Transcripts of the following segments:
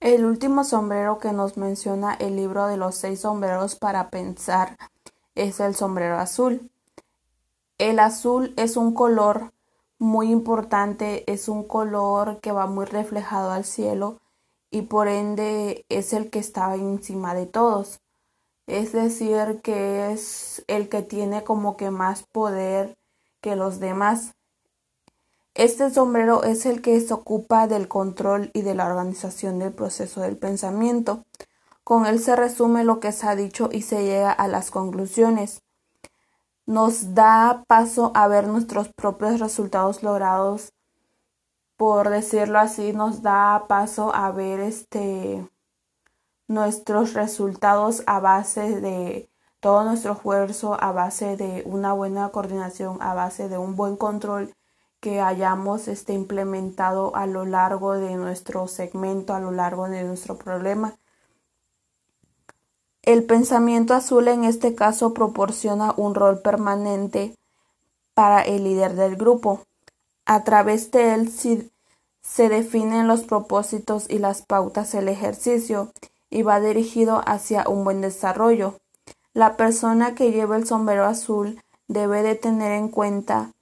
El último sombrero que nos menciona el libro de los seis sombreros para pensar es el sombrero azul. El azul es un color muy importante, es un color que va muy reflejado al cielo y por ende es el que está encima de todos. Es decir, que es el que tiene como que más poder que los demás. Este sombrero es el que se ocupa del control y de la organización del proceso del pensamiento. Con él se resume lo que se ha dicho y se llega a las conclusiones. Nos da paso a ver nuestros propios resultados logrados, por decirlo así, nos da paso a ver este nuestros resultados a base de todo nuestro esfuerzo, a base de una buena coordinación, a base de un buen control que hayamos este, implementado a lo largo de nuestro segmento, a lo largo de nuestro problema. El pensamiento azul en este caso proporciona un rol permanente para el líder del grupo. A través de él se definen los propósitos y las pautas del ejercicio y va dirigido hacia un buen desarrollo. La persona que lleva el sombrero azul debe de tener en cuenta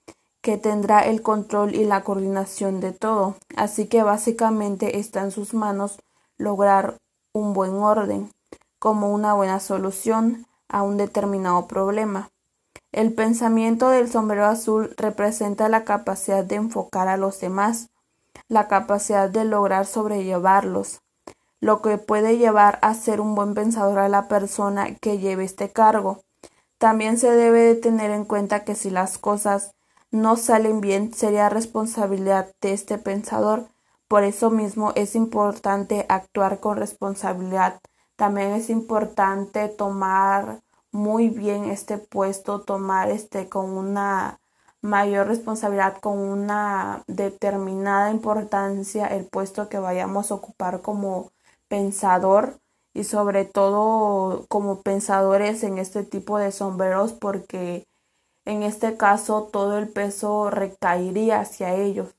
que tendrá el control y la coordinación de todo, así que básicamente está en sus manos lograr un buen orden, como una buena solución a un determinado problema. El pensamiento del sombrero azul representa la capacidad de enfocar a los demás, la capacidad de lograr sobrellevarlos, lo que puede llevar a ser un buen pensador a la persona que lleve este cargo. También se debe de tener en cuenta que si las cosas no salen bien sería responsabilidad de este pensador. Por eso mismo es importante actuar con responsabilidad. También es importante tomar muy bien este puesto, tomar este con una mayor responsabilidad, con una determinada importancia el puesto que vayamos a ocupar como pensador y sobre todo como pensadores en este tipo de sombreros porque en este caso todo el peso recaería hacia ellos.